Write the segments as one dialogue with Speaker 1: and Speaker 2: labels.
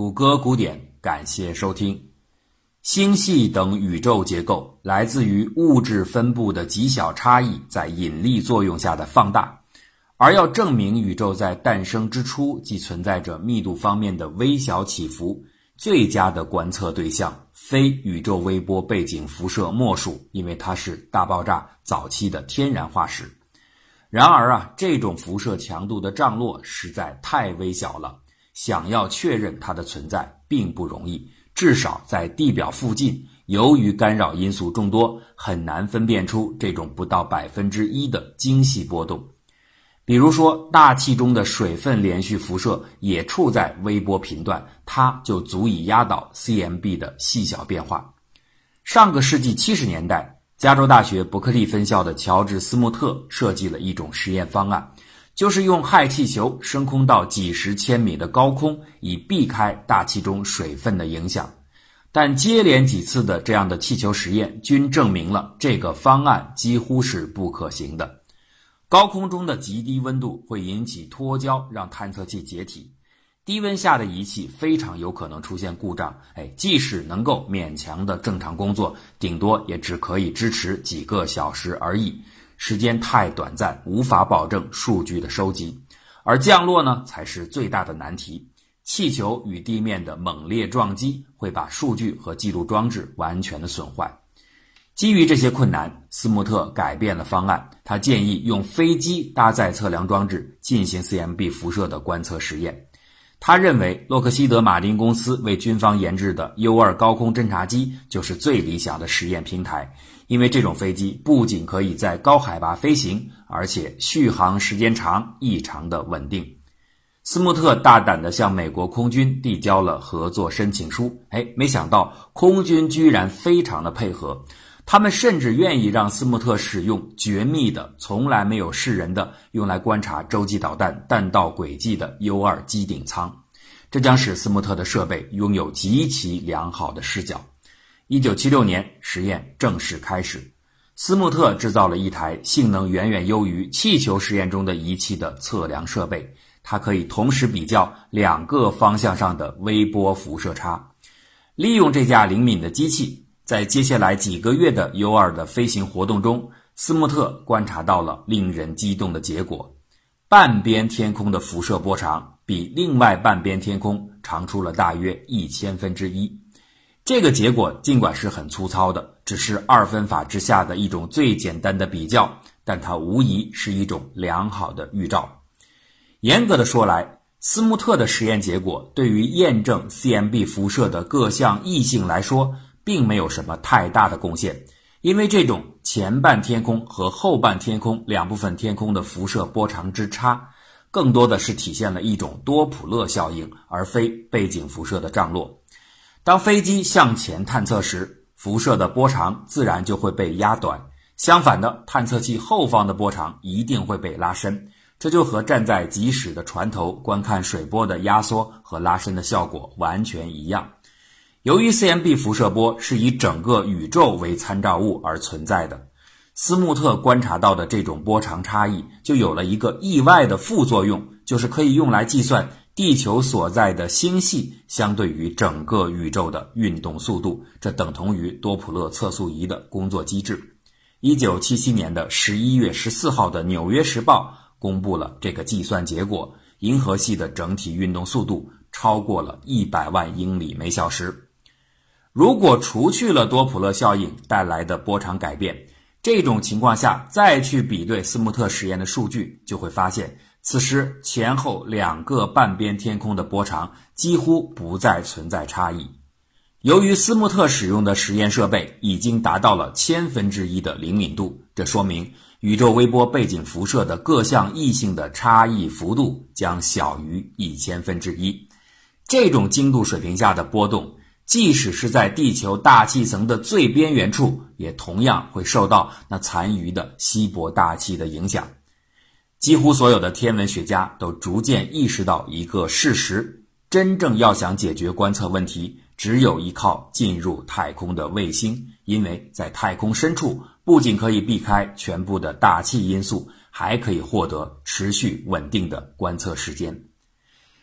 Speaker 1: 谷歌古典，感谢收听。星系等宇宙结构来自于物质分布的极小差异在引力作用下的放大，而要证明宇宙在诞生之初即存在着密度方面的微小起伏，最佳的观测对象非宇宙微波背景辐射莫属，因为它是大爆炸早期的天然化石。然而啊，这种辐射强度的涨落实在太微小了，想要确认它的存在并不容易。至少在地表附近，由于干扰因素众多，很难分辨出这种不到百分之一的精细波动。比如说，大气中的水分连续辐射也处在微波频段，它就足以压倒 CMB 的细小变化。上个世纪七十年代。加州大学伯克利分校的乔治·斯穆特设计了一种实验方案，就是用氦气球升空到几十千米的高空，以避开大气中水分的影响。但接连几次的这样的气球实验均证明了这个方案几乎是不可行的。高空中的极低温度会引起脱胶，让探测器解体。低温下的仪器非常有可能出现故障，哎，即使能够勉强的正常工作，顶多也只可以支持几个小时而已，时间太短暂，无法保证数据的收集。而降落呢，才是最大的难题。气球与地面的猛烈撞击会把数据和记录装置完全的损坏。基于这些困难，斯穆特改变了方案，他建议用飞机搭载测量装置进行 CMB 辐射的观测实验。他认为，洛克希德马丁公司为军方研制的 U-2 高空侦察机就是最理想的实验平台，因为这种飞机不仅可以在高海拔飞行，而且续航时间长，异常的稳定。斯穆特大胆地向美国空军递交了合作申请书，哎，没想到空军居然非常的配合。他们甚至愿意让斯穆特使用绝密的、从来没有示人的、用来观察洲际导弹弹道轨迹的 U-2 机顶舱，这将使斯穆特的设备拥有极其良好的视角。一九七六年，实验正式开始。斯穆特制造了一台性能远远优于气球实验中的仪器的测量设备，它可以同时比较两个方向上的微波辐射差。利用这架灵敏的机器。在接下来几个月的 U2 的飞行活动中，斯穆特观察到了令人激动的结果：半边天空的辐射波长比另外半边天空长出了大约一千分之一。这个结果尽管是很粗糙的，只是二分法之下的一种最简单的比较，但它无疑是一种良好的预兆。严格的说来，斯穆特的实验结果对于验证 CMB 辐射的各项异性来说。并没有什么太大的贡献，因为这种前半天空和后半天空两部分天空的辐射波长之差，更多的是体现了一种多普勒效应，而非背景辐射的涨落。当飞机向前探测时，辐射的波长自然就会被压短；相反的，探测器后方的波长一定会被拉伸。这就和站在疾驶的船头观看水波的压缩和拉伸的效果完全一样。由于 CMB 辐射波是以整个宇宙为参照物而存在的，斯穆特观察到的这种波长差异就有了一个意外的副作用，就是可以用来计算地球所在的星系相对于整个宇宙的运动速度，这等同于多普勒测速仪的工作机制。一九七七年的十一月十四号的《纽约时报》公布了这个计算结果：银河系的整体运动速度超过了一百万英里每小时。如果除去了多普勒效应带来的波长改变，这种情况下再去比对斯穆特实验的数据，就会发现此时前后两个半边天空的波长几乎不再存在差异。由于斯穆特使用的实验设备已经达到了千分之一的灵敏度，这说明宇宙微波背景辐射的各项异性的差异幅度将小于一千分之一。这种精度水平下的波动。即使是在地球大气层的最边缘处，也同样会受到那残余的稀薄大气的影响。几乎所有的天文学家都逐渐意识到一个事实：真正要想解决观测问题，只有依靠进入太空的卫星，因为在太空深处不仅可以避开全部的大气因素，还可以获得持续稳定的观测时间。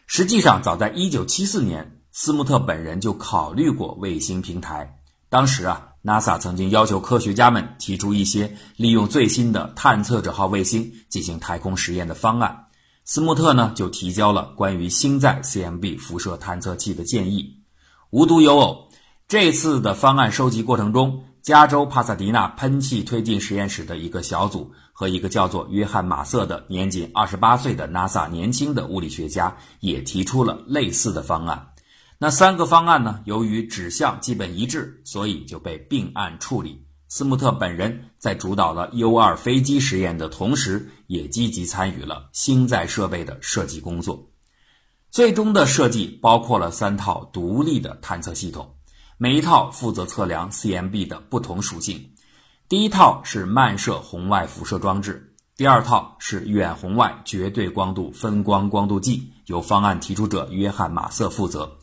Speaker 1: 实际上，早在1974年。斯穆特本人就考虑过卫星平台。当时啊，NASA 曾经要求科学家们提出一些利用最新的探测者号卫星进行太空实验的方案。斯穆特呢就提交了关于星载 CMB 辐射探测器的建议。无独有偶，这次的方案收集过程中，加州帕萨迪纳喷气推进实验室的一个小组和一个叫做约翰马瑟的年仅二十八岁的 NASA 年轻的物理学家也提出了类似的方案。那三个方案呢？由于指向基本一致，所以就被并案处理。斯穆特本人在主导了 U-2 飞机实验的同时，也积极参与了星载设备的设计工作。最终的设计包括了三套独立的探测系统，每一套负责测量 CMB 的不同属性。第一套是漫射红外辐射装置，第二套是远红外绝对光度分光光度计，由方案提出者约翰马瑟负责。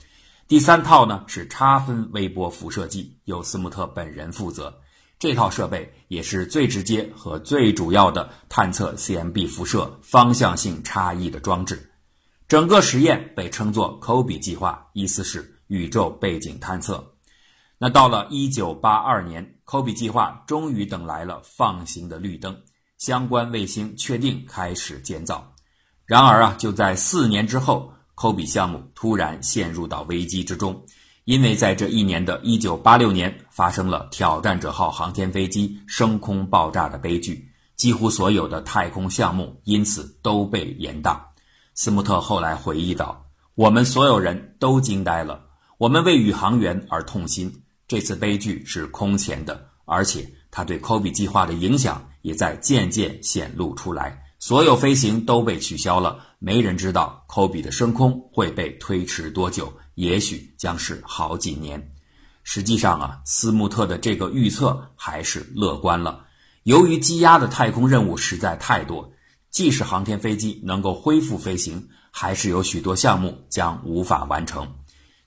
Speaker 1: 第三套呢是差分微波辐射计，由斯穆特本人负责。这套设备也是最直接和最主要的探测 CMB 辐射方向性差异的装置。整个实验被称作 “Kobe 计划”，意思是宇宙背景探测。那到了1982年，Kobe 计划终于等来了放行的绿灯，相关卫星确定开始建造。然而啊，就在四年之后。科比项目突然陷入到危机之中，因为在这一年的一九八六年发生了挑战者号航天飞机升空爆炸的悲剧，几乎所有的太空项目因此都被延宕。斯穆特后来回忆道：“我们所有人都惊呆了，我们为宇航员而痛心。这次悲剧是空前的，而且它对科比计划的影响也在渐渐显露出来。”所有飞行都被取消了，没人知道科比的升空会被推迟多久，也许将是好几年。实际上啊，斯穆特的这个预测还是乐观了。由于积压的太空任务实在太多，即使航天飞机能够恢复飞行，还是有许多项目将无法完成。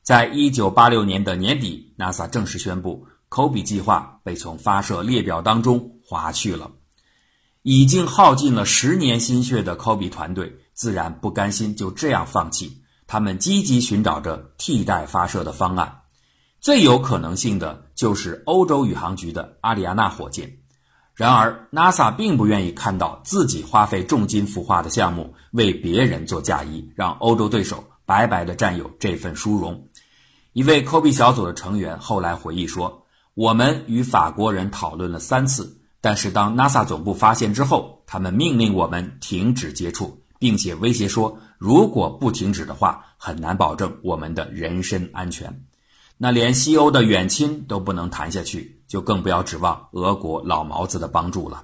Speaker 1: 在一九八六年的年底，NASA 正式宣布，科比计划被从发射列表当中划去了。已经耗尽了十年心血的科比团队自然不甘心就这样放弃，他们积极寻找着替代发射的方案。最有可能性的就是欧洲宇航局的阿里亚纳火箭。然而，NASA 并不愿意看到自己花费重金孵化的项目为别人做嫁衣，让欧洲对手白白的占有这份殊荣。一位科比小组的成员后来回忆说：“我们与法国人讨论了三次。”但是，当 NASA 总部发现之后，他们命令我们停止接触，并且威胁说，如果不停止的话，很难保证我们的人身安全。那连西欧的远亲都不能谈下去，就更不要指望俄国老毛子的帮助了。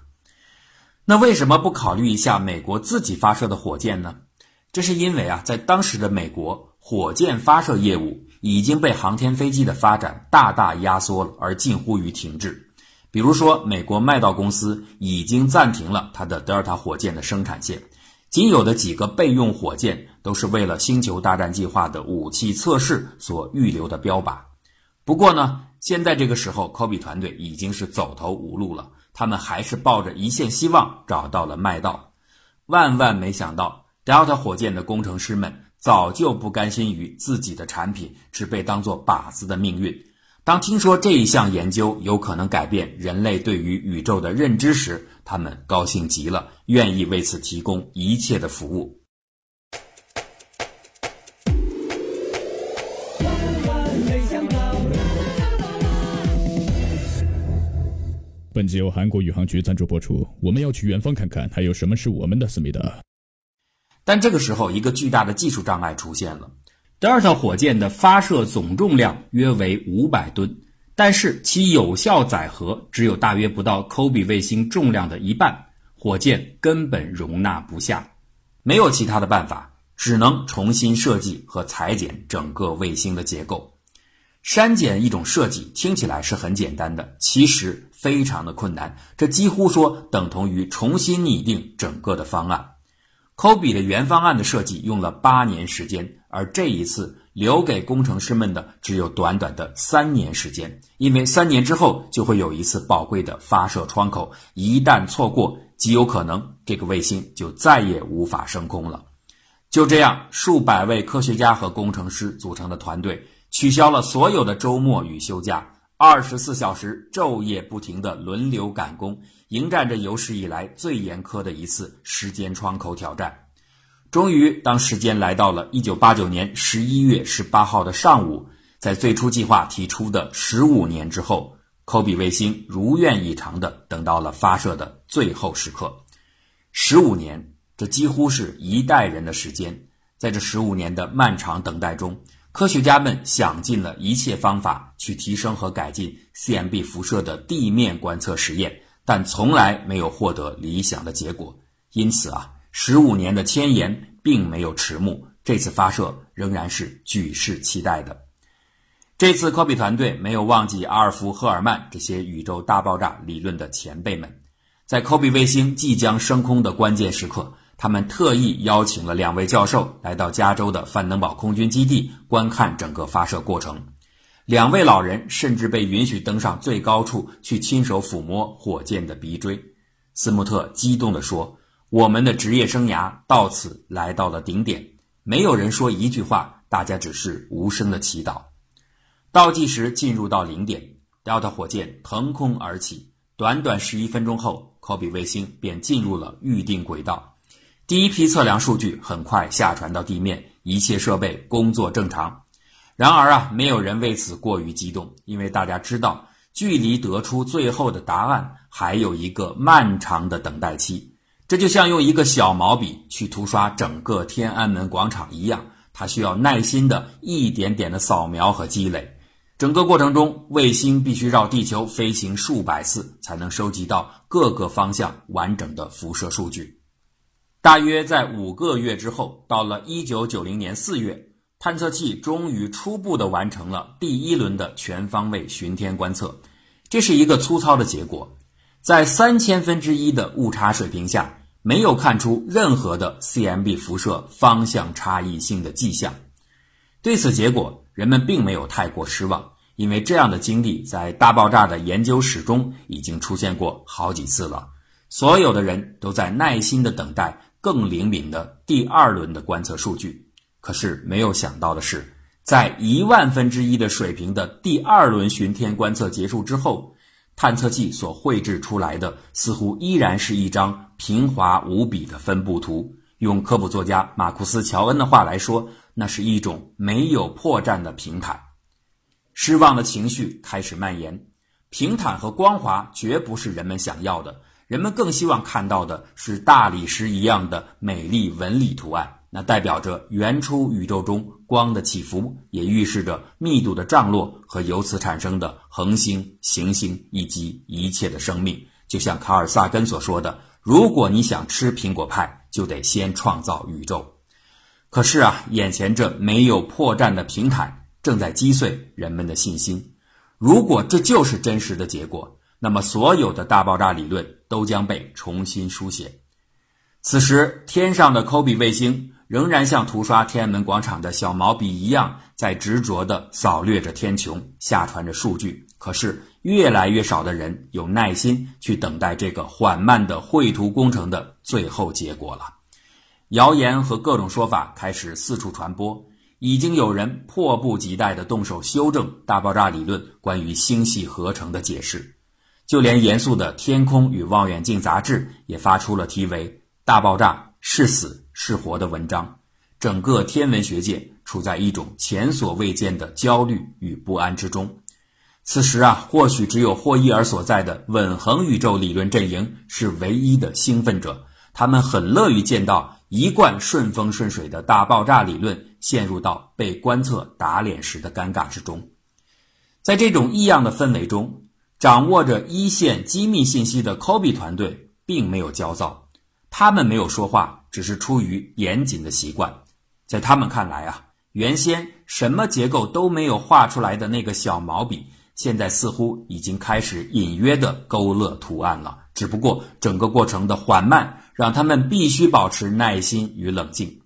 Speaker 1: 那为什么不考虑一下美国自己发射的火箭呢？这是因为啊，在当时的美国，火箭发射业务已经被航天飞机的发展大大压缩了，而近乎于停滞。比如说，美国麦道公司已经暂停了它的德尔塔火箭的生产线，仅有的几个备用火箭都是为了星球大战计划的武器测试所预留的标靶。不过呢，现在这个时候，科比团队已经是走投无路了，他们还是抱着一线希望找到了麦道。万万没想到，德尔塔火箭的工程师们早就不甘心于自己的产品只被当作靶子的命运。当听说这一项研究有可能改变人类对于宇宙的认知时，他们高兴极了，愿意为此提供一切的服务。
Speaker 2: 本集由韩国宇航局赞助播出。我们要去远方看看，还有什么是我们的思密达？
Speaker 1: 但这个时候，一个巨大的技术障碍出现了。德尔塔火箭的发射总重量约为五百吨，但是其有效载荷只有大约不到科比卫星重量的一半，火箭根本容纳不下。没有其他的办法，只能重新设计和裁剪整个卫星的结构。删减一种设计听起来是很简单的，其实非常的困难。这几乎说等同于重新拟定整个的方案。科比的原方案的设计用了八年时间。而这一次留给工程师们的只有短短的三年时间，因为三年之后就会有一次宝贵的发射窗口，一旦错过，极有可能这个卫星就再也无法升空了。就这样，数百位科学家和工程师组成的团队取消了所有的周末与休假，二十四小时昼夜不停地轮流赶工，迎战着有史以来最严苛的一次时间窗口挑战。终于，当时间来到了一九八九年十一月十八号的上午，在最初计划提出的十五年之后，科比卫星如愿以偿地等到了发射的最后时刻。十五年。这几乎是一代人的时间，在这十五年的漫长等待中，科学家们想尽了一切方法去提升和改进 CMB 辐射的地面观测实验，但从来没有获得理想的结果。因此啊，十五年的迁延并没有迟暮，这次发射仍然是举世期待的。这次科比团队没有忘记阿尔弗·赫尔曼这些宇宙大爆炸理论的前辈们，在科比卫星即将升空的关键时刻。他们特意邀请了两位教授来到加州的范登堡空军基地观看整个发射过程。两位老人甚至被允许登上最高处去亲手抚摸火箭的鼻锥。斯穆特激动地说：“我们的职业生涯到此来到了顶点。”没有人说一句话，大家只是无声的祈祷。倒计时进入到零点，Delta 火箭腾空而起。短短十一分钟后，科比卫星便进入了预定轨道。第一批测量数据很快下传到地面，一切设备工作正常。然而啊，没有人为此过于激动，因为大家知道，距离得出最后的答案还有一个漫长的等待期。这就像用一个小毛笔去涂刷整个天安门广场一样，它需要耐心的一点点的扫描和积累。整个过程中，卫星必须绕地球飞行数百次，才能收集到各个方向完整的辐射数据。大约在五个月之后，到了一九九零年四月，探测器终于初步的完成了第一轮的全方位巡天观测。这是一个粗糙的结果，在三千分之一的误差水平下，没有看出任何的 CMB 辐射方向差异性的迹象。对此结果，人们并没有太过失望，因为这样的经历在大爆炸的研究史中已经出现过好几次了。所有的人都在耐心的等待。更灵敏的第二轮的观测数据，可是没有想到的是，在一万分之一的水平的第二轮巡天观测结束之后，探测器所绘制出来的似乎依然是一张平滑无比的分布图。用科普作家马库斯·乔恩的话来说，那是一种没有破绽的平坦。失望的情绪开始蔓延，平坦和光滑绝不是人们想要的。人们更希望看到的是大理石一样的美丽纹理图案，那代表着原初宇宙中光的起伏，也预示着密度的涨落和由此产生的恒星、行星以及一切的生命。就像卡尔萨根所说的：“如果你想吃苹果派，就得先创造宇宙。”可是啊，眼前这没有破绽的平坦正在击碎人们的信心。如果这就是真实的结果，那么，所有的大爆炸理论都将被重新书写。此时，天上的科比卫星仍然像涂刷天安门广场的小毛笔一样，在执着地扫掠着天穹，下传着数据。可是，越来越少的人有耐心去等待这个缓慢的绘图工程的最后结果了。谣言和各种说法开始四处传播，已经有人迫不及待地动手修正大爆炸理论关于星系合成的解释。就连严肃的《天空与望远镜》杂志也发出了题为《大爆炸是死是活》的文章。整个天文学界处在一种前所未见的焦虑与不安之中。此时啊，或许只有霍伊尔所在的稳恒宇宙理论阵营是唯一的兴奋者。他们很乐于见到一贯顺风顺水的大爆炸理论陷入到被观测打脸时的尴尬之中。在这种异样的氛围中。掌握着一线机密信息的科比团队并没有焦躁，他们没有说话，只是出于严谨的习惯。在他们看来啊，原先什么结构都没有画出来的那个小毛笔，现在似乎已经开始隐约的勾勒图案了。只不过整个过程的缓慢，让他们必须保持耐心与冷静。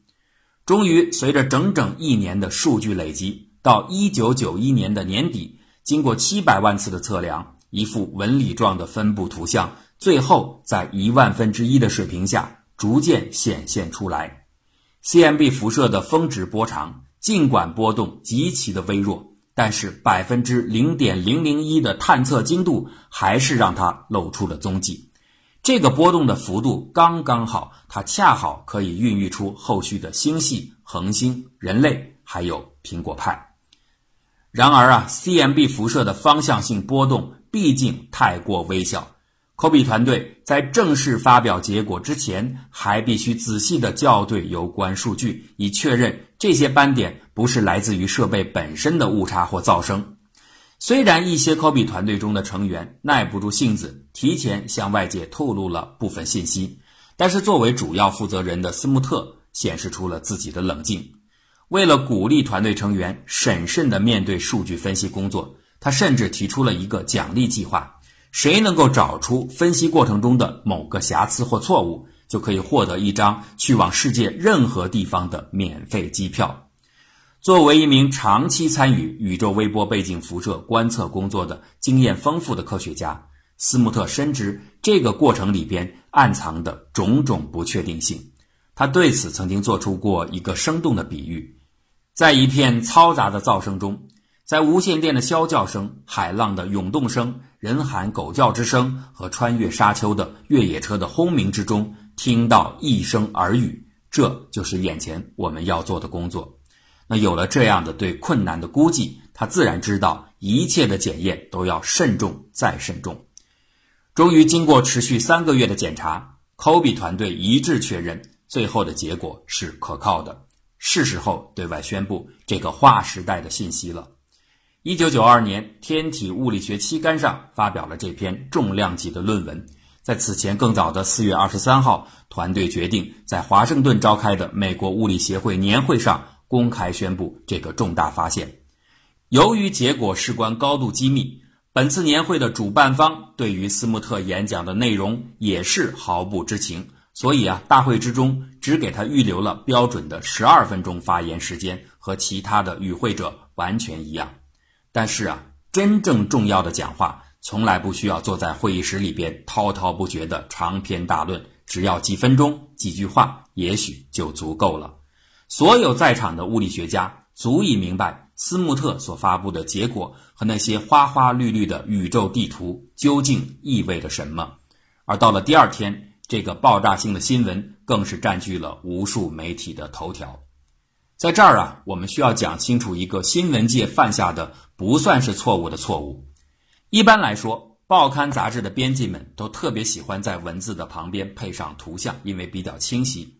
Speaker 1: 终于，随着整整一年的数据累积，到一九九一年的年底，经过七百万次的测量。一幅纹理状的分布图像，最后在一万分之一的水平下逐渐显现出来。CMB 辐射的峰值波长，尽管波动极其的微弱，但是百分之零点零零一的探测精度还是让它露出了踪迹。这个波动的幅度刚刚好，它恰好可以孕育出后续的星系、恒星、人类，还有苹果派。然而啊，CMB 辐射的方向性波动毕竟太过微小。科比团队在正式发表结果之前，还必须仔细地校对有关数据，以确认这些斑点不是来自于设备本身的误差或噪声。虽然一些科比团队中的成员耐不住性子，提前向外界透露了部分信息，但是作为主要负责人的斯穆特显示出了自己的冷静。为了鼓励团队成员审慎地面对数据分析工作，他甚至提出了一个奖励计划。谁能够找出分析过程中的某个瑕疵或错误，就可以获得一张去往世界任何地方的免费机票。作为一名长期参与宇宙微波背景辐射观测工作的经验丰富的科学家，斯穆特深知这个过程里边暗藏的种种不确定性。他对此曾经做出过一个生动的比喻：在一片嘈杂的噪声中。在无线电的啸叫声、海浪的涌动声、人喊狗叫之声和穿越沙丘的越野车的轰鸣之中，听到一声耳语，这就是眼前我们要做的工作。那有了这样的对困难的估计，他自然知道一切的检验都要慎重再慎重。终于，经过持续三个月的检查，科比团队一致确认，最后的结果是可靠的，是时候对外宣布这个划时代的信息了。一九九二年，《天体物理学》期刊上发表了这篇重量级的论文。在此前更早的四月二十三号，团队决定在华盛顿召开的美国物理协会年会上公开宣布这个重大发现。由于结果事关高度机密，本次年会的主办方对于斯穆特演讲的内容也是毫不知情，所以啊，大会之中只给他预留了标准的十二分钟发言时间，和其他的与会者完全一样。但是啊，真正重要的讲话从来不需要坐在会议室里边滔滔不绝的长篇大论，只要几分钟、几句话，也许就足够了。所有在场的物理学家足以明白斯穆特所发布的结果和那些花花绿绿的宇宙地图究竟意味着什么。而到了第二天，这个爆炸性的新闻更是占据了无数媒体的头条。在这儿啊，我们需要讲清楚一个新闻界犯下的不算是错误的错误。一般来说，报刊杂志的编辑们都特别喜欢在文字的旁边配上图像，因为比较清晰。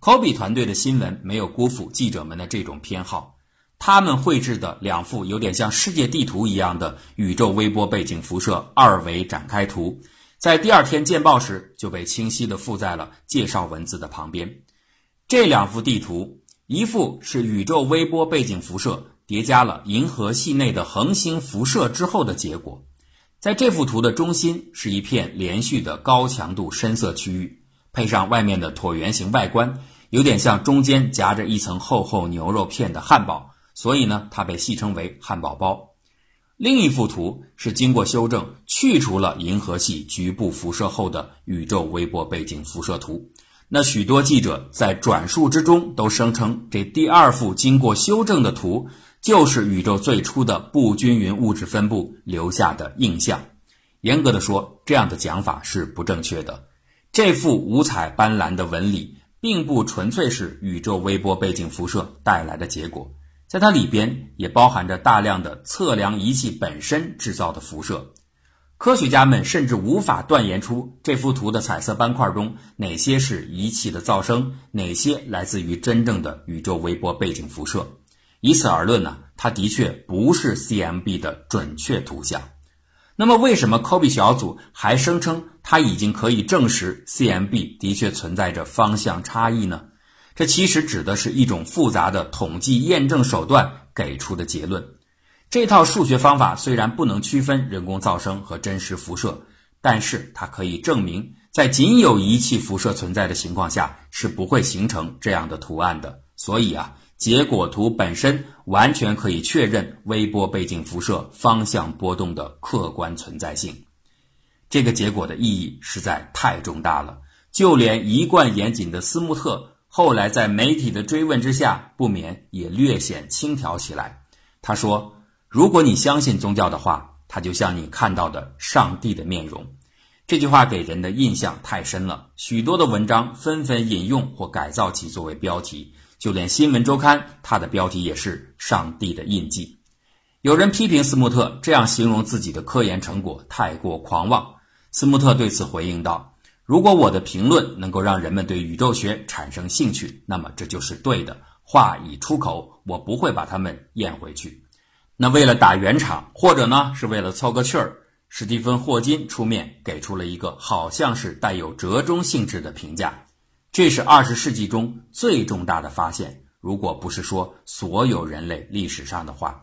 Speaker 1: 科比团队的新闻没有辜负记者们的这种偏好，他们绘制的两幅有点像世界地图一样的宇宙微波背景辐射二维展开图，在第二天见报时就被清晰地附在了介绍文字的旁边。这两幅地图。一幅是宇宙微波背景辐射叠加了银河系内的恒星辐射之后的结果，在这幅图的中心是一片连续的高强度深色区域，配上外面的椭圆形外观，有点像中间夹着一层厚厚牛肉片的汉堡，所以呢，它被戏称为汉堡包。另一幅图是经过修正去除了银河系局部辐射后的宇宙微波背景辐射图。那许多记者在转述之中都声称，这第二幅经过修正的图就是宇宙最初的不均匀物质分布留下的印象。严格的说，这样的讲法是不正确的。这幅五彩斑斓的纹理并不纯粹是宇宙微波背景辐射带来的结果，在它里边也包含着大量的测量仪器本身制造的辐射。科学家们甚至无法断言出这幅图的彩色斑块中哪些是仪器的噪声，哪些来自于真正的宇宙微波背景辐射。以此而论呢，它的确不是 CMB 的准确图像。那么，为什么科比小组还声称它已经可以证实 CMB 的确存在着方向差异呢？这其实指的是一种复杂的统计验证手段给出的结论。这套数学方法虽然不能区分人工噪声和真实辐射，但是它可以证明，在仅有仪器辐射存在的情况下，是不会形成这样的图案的。所以啊，结果图本身完全可以确认微波背景辐射方向波动的客观存在性。这个结果的意义实在太重大了，就连一贯严谨的斯穆特后来在媒体的追问之下，不免也略显轻佻起来。他说：“如果你相信宗教的话，它就像你看到的上帝的面容。”这句话给人的印象太深了，许多的文章纷纷引用或改造其作为标题，就连《新闻周刊》它的标题也是“上帝的印记”。有人批评斯穆特这样形容自己的科研成果太过狂妄，斯穆特对此回应道：“如果我的评论能够让人们对宇宙学产生兴趣，那么这就是对的。话已出口，我不会把它们咽回去。那为了打圆场，或者呢是为了凑个趣儿。”史蒂芬·霍金出面给出了一个好像是带有折中性质的评价，这是二十世纪中最重大的发现，如果不是说所有人类历史上的话。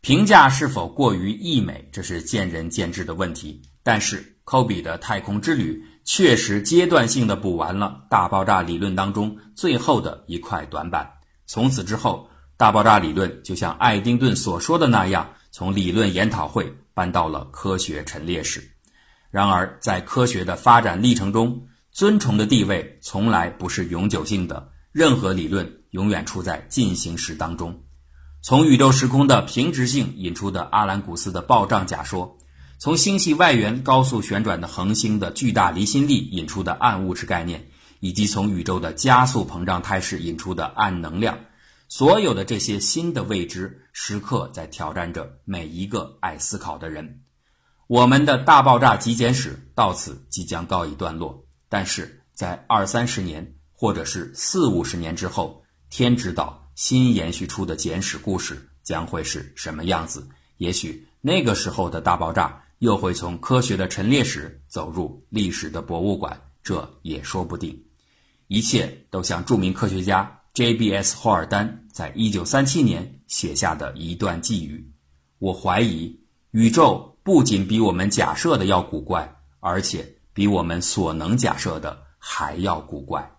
Speaker 1: 评价是否过于溢美，这是见仁见智的问题。但是科比的太空之旅确实阶段性的补完了大爆炸理论当中最后的一块短板。从此之后，大爆炸理论就像爱丁顿所说的那样，从理论研讨会。搬到了科学陈列室。然而，在科学的发展历程中，尊崇的地位从来不是永久性的。任何理论永远处在进行时当中。从宇宙时空的平直性引出的阿兰古斯的暴胀假说，从星系外缘高速旋转的恒星的巨大离心力引出的暗物质概念，以及从宇宙的加速膨胀态势引出的暗能量。所有的这些新的未知，时刻在挑战着每一个爱思考的人。我们的大爆炸极简史到此即将告一段落，但是在二三十年，或者是四五十年之后，天知道新延续出的简史故事将会是什么样子。也许那个时候的大爆炸又会从科学的陈列室走入历史的博物馆，这也说不定。一切都像著名科学家。J.B.S. 霍尔丹在一九三七年写下的一段寄语：“我怀疑宇宙不仅比我们假设的要古怪，而且比我们所能假设的还要古怪。”